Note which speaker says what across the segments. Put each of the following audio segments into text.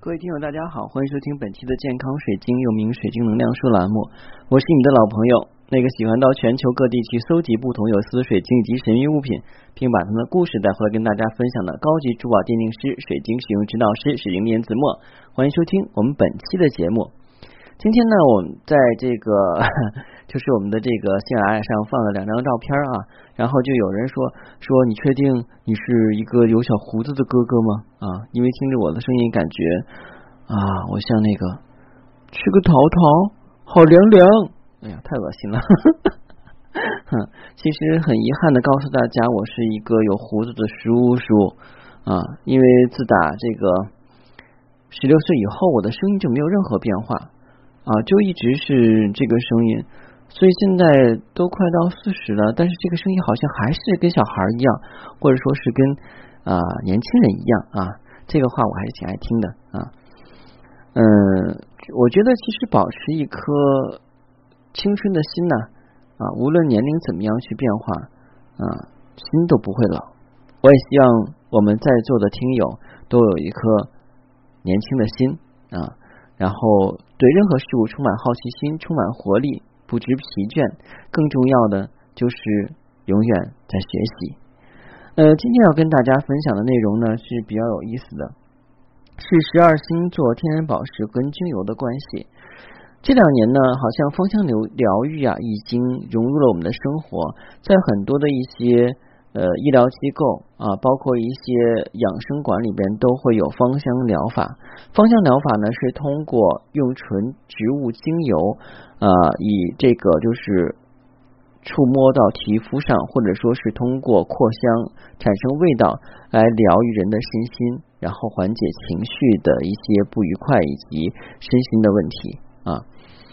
Speaker 1: 各位听友，大家好，欢迎收听本期的健康水晶，又名水晶能量说栏目。我是你的老朋友，那个喜欢到全球各地去搜集不同有色水晶以及神秘物品，并把他们的故事带回来跟大家分享的高级珠宝鉴定师、水晶使用指导师水晶莲子墨。欢迎收听我们本期的节目。今天呢，我们在这个 就是我们的这个喜马拉雅上放了两张照片啊，然后就有人说说你确定你是一个有小胡子的哥哥吗？啊，因为听着我的声音，感觉啊，我像那个吃个桃桃，好凉凉。哎呀，太恶心了。哼，其实很遗憾的告诉大家，我是一个有胡子的叔叔啊，因为自打这个十六岁以后，我的声音就没有任何变化啊，就一直是这个声音，所以现在都快到四十了，但是这个声音好像还是跟小孩一样，或者说是跟啊年轻人一样啊。这个话我还是挺爱听的啊。嗯，我觉得其实保持一颗青春的心呢啊，无论年龄怎么样去变化啊，心都不会老。我也希望我们在座的听友都有一颗年轻的心啊，然后对任何事物充满好奇心，充满活力，不知疲倦。更重要的就是永远在学习。呃，今天要跟大家分享的内容呢是比较有意思的，是十二星座天然宝石跟精油的关系。这两年呢，好像芳香疗疗愈啊，已经融入了我们的生活，在很多的一些呃医疗机构啊，包括一些养生馆里边都会有芳香疗法。芳香疗法呢是通过用纯植物精油啊，以这个就是触摸到皮肤上，或者说是通过扩香产生味道来疗愈人的身心，然后缓解情绪的一些不愉快以及身心的问题。啊，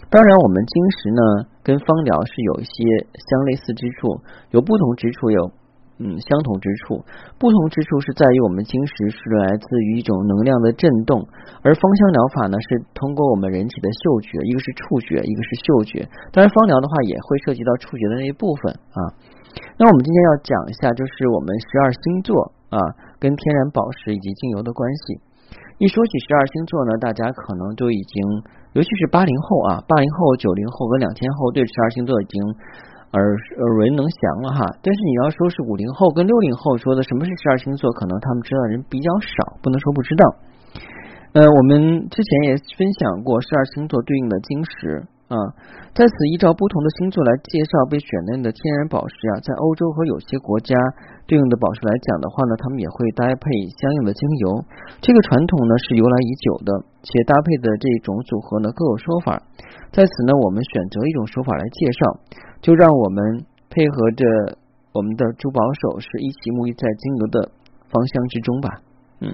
Speaker 1: 当然，我们晶石呢跟芳疗是有一些相类似之处，有不同之处，有嗯相同之处。不同之处是在于我们晶石是来自于一种能量的震动，而芳香疗法呢是通过我们人体的嗅觉，一个是触觉，一个是嗅觉。当然，芳疗的话也会涉及到触觉的那一部分啊。那我们今天要讲一下，就是我们十二星座啊跟天然宝石以及精油的关系。一说起十二星座呢，大家可能都已经，尤其是八零后啊，八零后、九零后跟两千后对十二星座已经耳耳闻能详了哈。但是你要说是五零后跟六零后说的什么是十二星座，可能他们知道人比较少，不能说不知道。呃，我们之前也分享过十二星座对应的晶石。啊，在此依照不同的星座来介绍被选类的天然宝石啊，在欧洲和有些国家对应的宝石来讲的话呢，他们也会搭配相应的精油。这个传统呢是由来已久的，且搭配的这种组合呢各有说法。在此呢，我们选择一种说法来介绍，就让我们配合着我们的珠宝首饰一起沐浴在精油的芳香之中吧。嗯，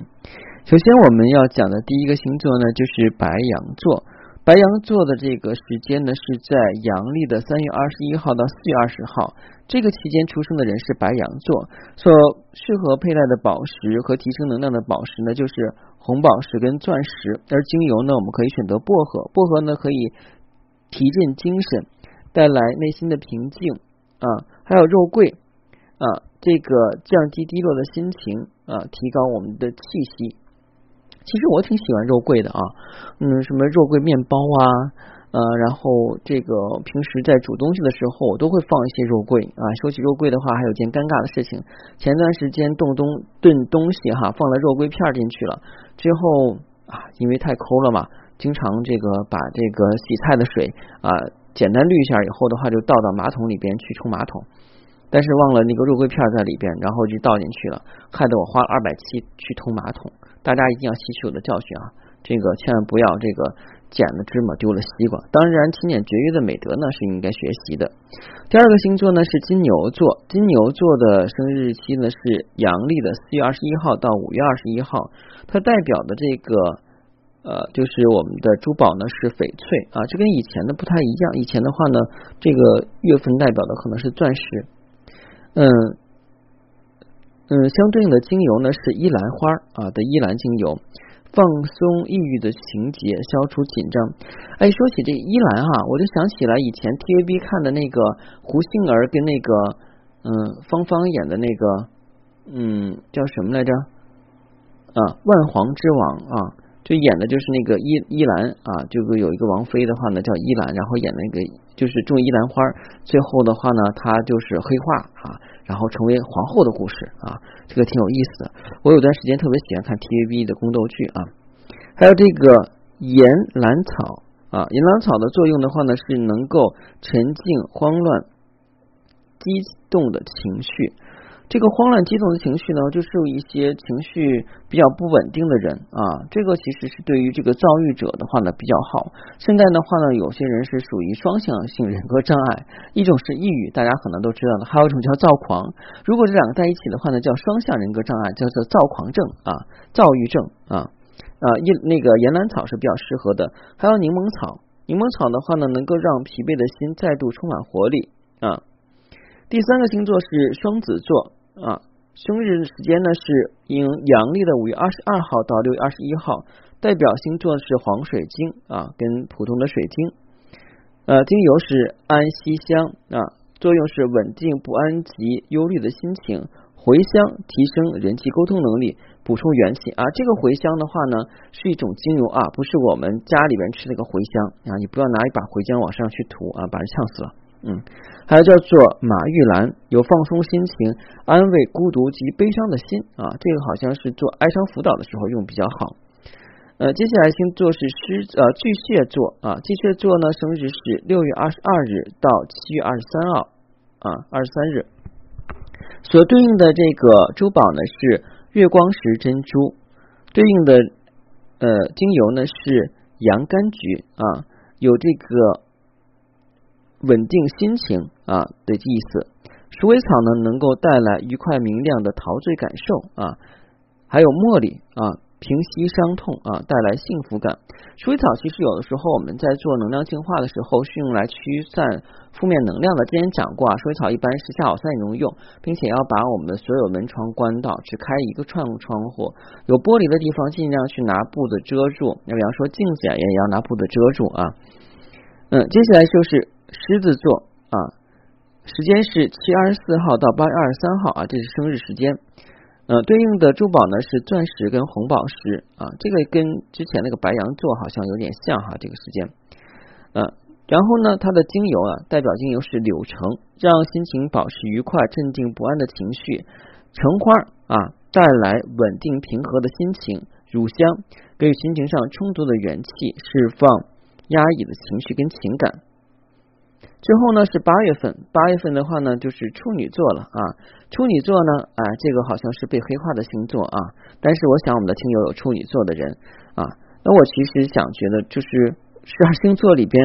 Speaker 1: 首先我们要讲的第一个星座呢就是白羊座。白羊座的这个时间呢，是在阳历的三月二十一号到四月二十号这个期间出生的人是白羊座，所适合佩戴的宝石和提升能量的宝石呢，就是红宝石跟钻石。而精油呢，我们可以选择薄荷，薄荷呢可以提振精神，带来内心的平静啊，还有肉桂啊，这个降低低落的心情啊，提高我们的气息。其实我挺喜欢肉桂的啊，嗯，什么肉桂面包啊，呃，然后这个平时在煮东西的时候，我都会放一些肉桂啊。说起肉桂的话，还有件尴尬的事情，前段时间炖东炖东西哈，放了肉桂片进去了，之后啊，因为太抠了嘛，经常这个把这个洗菜的水啊简单滤一下以后的话，就倒到马桶里边去冲马桶，但是忘了那个肉桂片在里边，然后就倒进去了，害得我花了二百七去冲马桶。大家一定要吸取我的教训啊！这个千万不要这个捡了芝麻丢了西瓜。当然，勤俭节约的美德呢是应该学习的。第二个星座呢是金牛座，金牛座的生日日期呢是阳历的四月二十一号到五月二十一号。它代表的这个呃，就是我们的珠宝呢是翡翠啊，这跟以前的不太一样。以前的话呢，这个月份代表的可能是钻石，嗯。嗯，相对应的精油呢是依兰花啊的依兰精油，放松抑郁的情节，消除紧张。哎，说起这依兰哈，我就想起来以前 TVB 看的那个胡杏儿跟那个嗯芳芳演的那个嗯叫什么来着啊万皇之王啊，就演的就是那个依依兰啊，这个有一个王妃的话呢叫依兰，然后演那个就是种依兰花，最后的话呢她就是黑化啊，然后成为皇后的故事啊，这个挺有意思的。我有段时间特别喜欢看 TVB 的宫斗剧啊，还有这个岩兰草啊，岩兰草的作用的话呢是能够沉静慌乱、激动的情绪。这个慌乱激动的情绪呢，就是有一些情绪比较不稳定的人啊，这个其实是对于这个躁郁者的话呢比较好。现在的话呢，有些人是属于双向性人格障碍，一种是抑郁，大家可能都知道的，还有一种叫躁狂。如果这两个在一起的话呢，叫双向人格障碍，叫做躁狂症啊，躁郁症啊啊一那个岩兰草是比较适合的，还有柠檬草，柠檬草的话呢，能够让疲惫的心再度充满活力啊。第三个星座是双子座。啊，生日的时间呢是阴阳历的五月二十二号到六月二十一号，代表星座是黄水晶啊，跟普通的水晶。呃，精油是安息香啊，作用是稳定不安及忧虑的心情，茴香提升人际沟通能力，补充元气啊。这个茴香的话呢，是一种精油啊，不是我们家里边吃那个茴香啊，你不要拿一把茴香往上去涂啊，把人呛死了。嗯，还有叫做马玉兰，有放松心情、安慰孤独及悲伤的心啊。这个好像是做哀伤辅导的时候用比较好。呃，接下来星座是狮呃巨蟹座啊，巨蟹座呢生日是六月二十二日到七月二十三号啊，二十三日。所对应的这个珠宝呢是月光石珍珠，对应的呃精油呢是洋甘菊啊，有这个。稳定心情啊的意思，鼠尾草呢能够带来愉快明亮的陶醉感受啊，还有茉莉啊平息伤痛啊带来幸福感。鼠尾草其实有的时候我们在做能量净化的时候是用来驱散负面能量的。之前讲过啊，鼠尾草一般是下午三点钟用，并且要把我们的所有门窗关到，只开一个窗窗户，有玻璃的地方尽量去拿布子遮住。那比方说镜子也也要拿布子遮住啊。嗯，接下来就是。狮子座啊，时间是七月二十四号到八月二十三号啊，这是生日时间。呃，对应的珠宝呢是钻石跟红宝石啊，这个跟之前那个白羊座好像有点像哈，这个时间。呃，然后呢，它的精油啊，代表精油是柳橙，让心情保持愉快、镇定不安的情绪；橙花啊，带来稳定平和的心情；乳香给予心情上充足的元气，释放压抑的情绪跟情感。最后呢是八月份，八月份的话呢就是处女座了啊。处女座呢，啊，这个好像是被黑化的星座啊。但是我想我们的听友有处女座的人啊，那我其实想觉得就是十二星座里边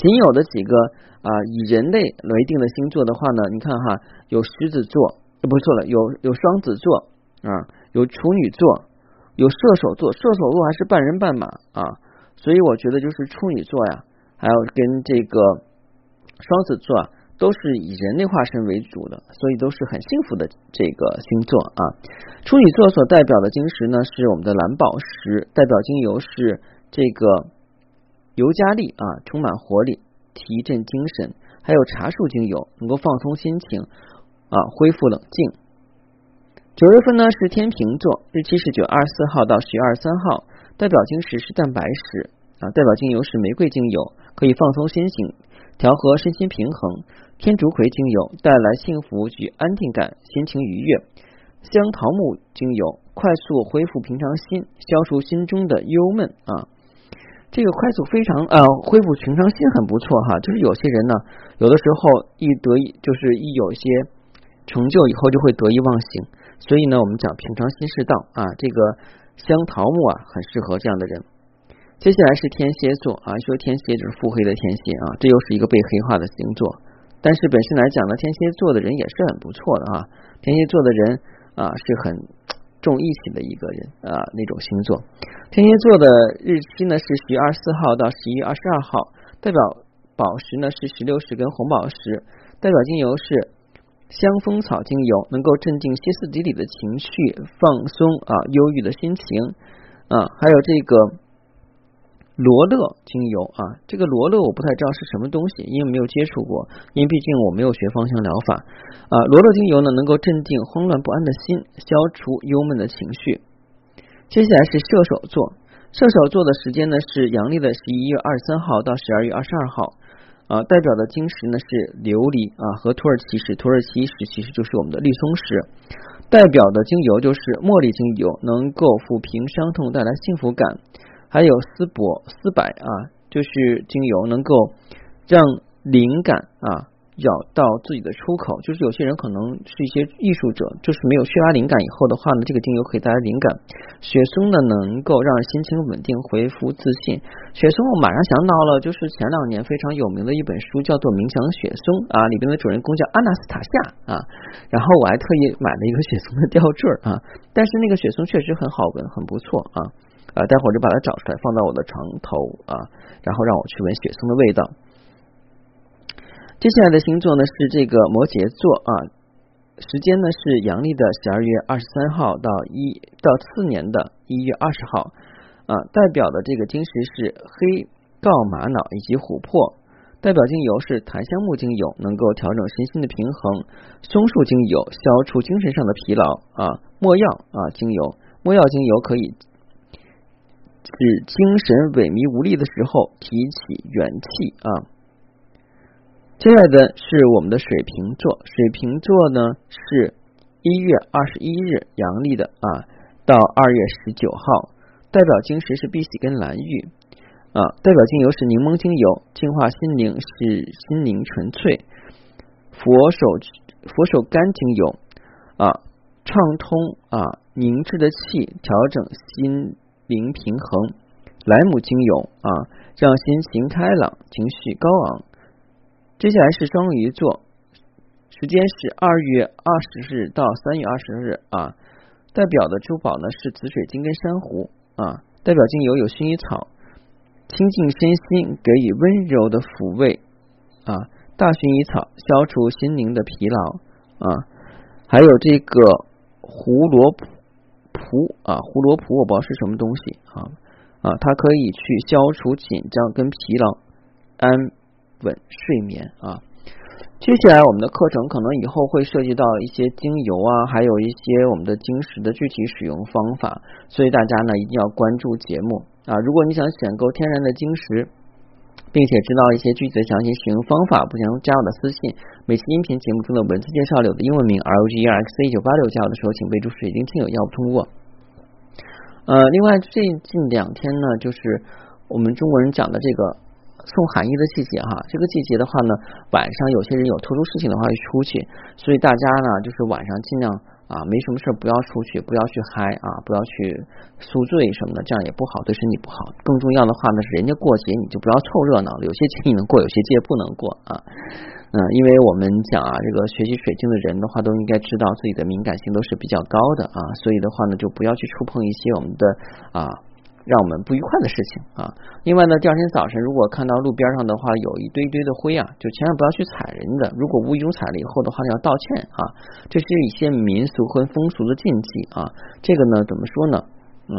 Speaker 1: 仅有的几个啊以人类为定的星座的话呢，你看哈，有狮子座，不错了，有有双子座啊，有处女座，有射手座，射手座还是半人半马啊。所以我觉得就是处女座呀，还要跟这个。双子座啊，都是以人类化身为主的，所以都是很幸福的这个星座啊。处女座所代表的晶石呢，是我们的蓝宝石，代表精油是这个尤加利啊，充满活力，提振精神。还有茶树精油，能够放松心情啊，恢复冷静。九月份呢是天平座，日期是九月二十四号到十月二十三号，代表晶石是蛋白石啊，代表精油是玫瑰精油，可以放松心情。调和身心平衡，天竺葵精油带来幸福与安定感，心情愉悦。香桃木精油快速恢复平常心，消除心中的忧闷啊。这个快速非常呃恢复平常心很不错哈。就是有些人呢，有的时候一得意就是一有些成就以后就会得意忘形，所以呢，我们讲平常心是道啊。这个香桃木啊，很适合这样的人。接下来是天蝎座啊，说天蝎就是腹黑的天蝎啊，这又是一个被黑化的星座。但是本身来讲呢，天蝎座的人也是很不错的啊。天蝎座的人啊是很重义气的一个人啊，那种星座。天蝎座的日期呢是十月二十四号到十一月二十二号，代表宝石呢是石榴石跟红宝石，代表精油是香风草精油，能够镇定歇斯底里的情绪，放松啊忧郁的心情啊，还有这个。罗勒精油啊，这个罗勒我不太知道是什么东西，因为没有接触过，因为毕竟我没有学芳香疗法啊。罗勒精油呢，能够镇定慌乱不安的心，消除忧闷的情绪。接下来是射手座，射手座的时间呢是阳历的十一月二十三号到十二月二十二号，啊，代表的晶石呢是琉璃啊和土耳其石，土耳其石其实就是我们的绿松石，代表的精油就是茉莉精油，能够抚平伤痛，带来幸福感，还有丝柏、丝柏啊，就是精油能够让灵感啊。找到自己的出口，就是有些人可能是一些艺术者，就是没有缺乏灵感以后的话呢，这个精油可以带来灵感。雪松呢，能够让心情稳定，恢复自信。雪松，我马上想到了，就是前两年非常有名的一本书，叫做《冥想雪松》啊，里边的主人公叫阿纳斯塔夏啊。然后我还特意买了一个雪松的吊坠啊，但是那个雪松确实很好闻，很不错啊啊，待会儿就把它找出来，放到我的床头啊，然后让我去闻雪松的味道。接下来的星座呢是这个摩羯座啊，时间呢是阳历的十二月二十三号到一到次年的一月二十号啊，代表的这个晶石是黑锆玛瑙以及琥珀，代表精油是檀香木精油，能够调整身心的平衡；松树精油消除精神上的疲劳啊，墨药啊精油，墨药精油可以使精神萎靡无力的时候提起元气啊。接下来的是我们的水瓶座，水瓶座呢是一月二十一日阳历的啊，到二月十九号，代表晶石是碧玺跟蓝玉啊，代表精油是柠檬精油，净化心灵使心灵纯粹，佛手佛手柑精油啊，畅通啊凝滞的气，调整心灵平衡，莱姆精油啊，让心情开朗，情绪高昂。接下来是双鱼座，时间是二月二十日到三月二十日啊。代表的珠宝呢是紫水晶跟珊瑚啊。代表精油有薰衣草，清净身心，给予温柔的抚慰啊。大薰衣草消除心灵的疲劳啊。还有这个胡萝卜蒲啊，胡萝卜我不知道是什么东西啊啊，它可以去消除紧张跟疲劳，安。稳睡眠啊，接下来我们的课程可能以后会涉及到一些精油啊，还有一些我们的晶石的具体使用方法，所以大家呢一定要关注节目啊。如果你想选购天然的晶石，并且知道一些具体的详细使用方法，不想加我的私信，每期音频节目中的文字介绍里的英文名 R O G E R X 一九八六加我的时候，请备注水晶听友要不通过。呃，另外最近两天呢，就是我们中国人讲的这个。送寒衣的季节哈，这个季节的话呢，晚上有些人有特殊事情的话会出去，所以大家呢就是晚上尽量啊没什么事不要出去，不要去嗨啊，不要去宿醉什么的，这样也不好，对身体不好。更重要的话呢是人家过节你就不要凑热闹，有些节你能过，有些节不能过啊。嗯，因为我们讲啊，这个学习水晶的人的话都应该知道自己的敏感性都是比较高的啊，所以的话呢就不要去触碰一些我们的啊。让我们不愉快的事情啊！另外呢，第二天早晨如果看到路边上的话有一堆堆的灰啊，就千万不要去踩人的。如果无意中踩了以后的话，要道歉啊！这是一些民俗和风俗的禁忌啊。这个呢，怎么说呢？嗯，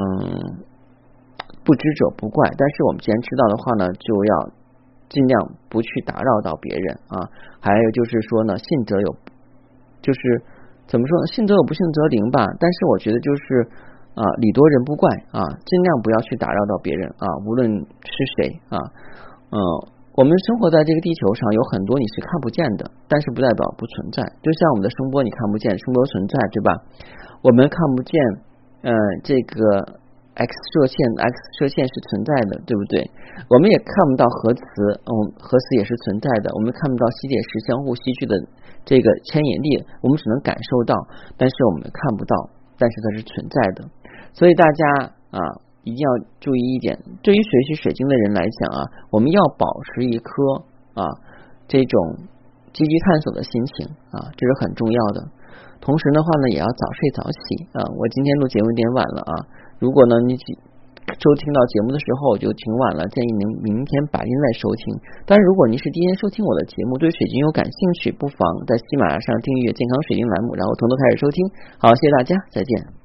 Speaker 1: 不知者不怪。但是我们既然知道的话呢，就要尽量不去打扰到别人啊。还有就是说呢，信则有，就是怎么说呢？信则有，不信则灵吧。但是我觉得就是。啊，礼多人不怪啊，尽量不要去打扰到别人啊，无论是谁啊，嗯，我们生活在这个地球上，有很多你是看不见的，但是不代表不存在。就像我们的声波，你看不见，声波存在，对吧？我们看不见，嗯，这个 X 射线，X 射线是存在的，对不对？我们也看不到核磁，嗯，核磁也是存在的。我们看不到吸铁石相互吸聚的这个牵引力，我们只能感受到，但是我们看不到，但是它是存在的。所以大家啊，一定要注意一点。对于学习水晶的人来讲啊，我们要保持一颗啊这种积极探索的心情啊，这是很重要的。同时的话呢，也要早睡早起啊。我今天录节目有点晚了啊。如果呢你收听到节目的时候就挺晚了，建议您明天白天再收听。但如果您是第一天收听我的节目，对水晶有感兴趣，不妨在喜马拉雅上订阅“健康水晶”栏目，然后从头开始收听。好，谢谢大家，再见。